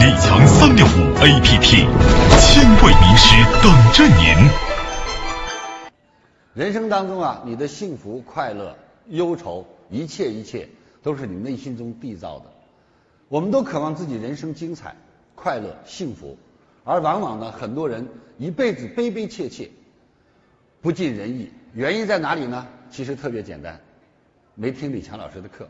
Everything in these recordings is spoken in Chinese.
李强三六五 APP，千位名师等着您。人生当中啊，你的幸福、快乐、忧愁，一切一切都是你内心中缔造的。我们都渴望自己人生精彩、快乐、幸福，而往往呢，很多人一辈子悲悲切切，不尽人意。原因在哪里呢？其实特别简单，没听李强老师的课。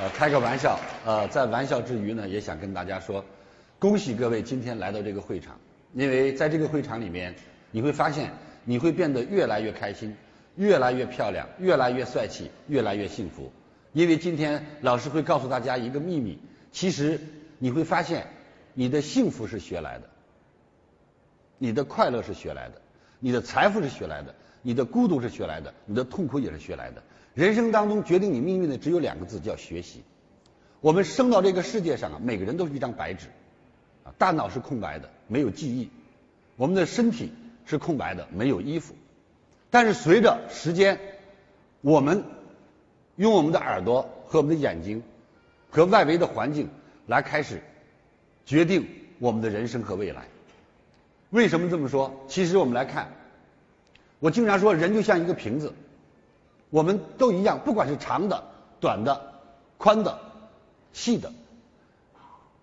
呃，开个玩笑，呃，在玩笑之余呢，也想跟大家说，恭喜各位今天来到这个会场，因为在这个会场里面，你会发现你会变得越来越开心，越来越漂亮，越来越帅气，越来越幸福。因为今天老师会告诉大家一个秘密，其实你会发现你的幸福是学来的，你的快乐是学来的，你的财富是学来的，你的孤独是学来的，你的痛苦也是学来的。人生当中决定你命运的只有两个字，叫学习。我们生到这个世界上啊，每个人都是一张白纸，啊，大脑是空白的，没有记忆；我们的身体是空白的，没有衣服。但是随着时间，我们用我们的耳朵和我们的眼睛和外围的环境来开始决定我们的人生和未来。为什么这么说？其实我们来看，我经常说，人就像一个瓶子。我们都一样，不管是长的、短的、宽的、细的，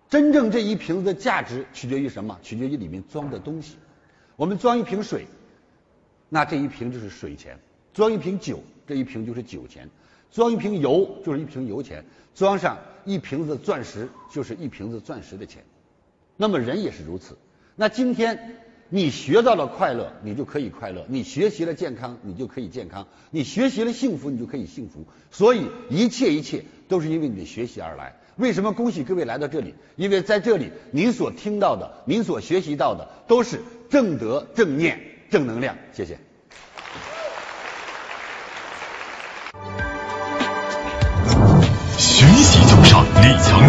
真正这一瓶子的价值取决于什么？取决于里面装的东西。我们装一瓶水，那这一瓶就是水钱；装一瓶酒，这一瓶就是酒钱；装一瓶油，就是一瓶油钱；装上一瓶子钻石，就是一瓶子钻石的钱。那么人也是如此。那今天。你学到了快乐，你就可以快乐；你学习了健康，你就可以健康；你学习了幸福，你就可以幸福。所以一切一切都是因为你的学习而来。为什么恭喜各位来到这里？因为在这里，您所听到的，您所学习到的，都是正德、正念、正能量。谢谢。学习就上李强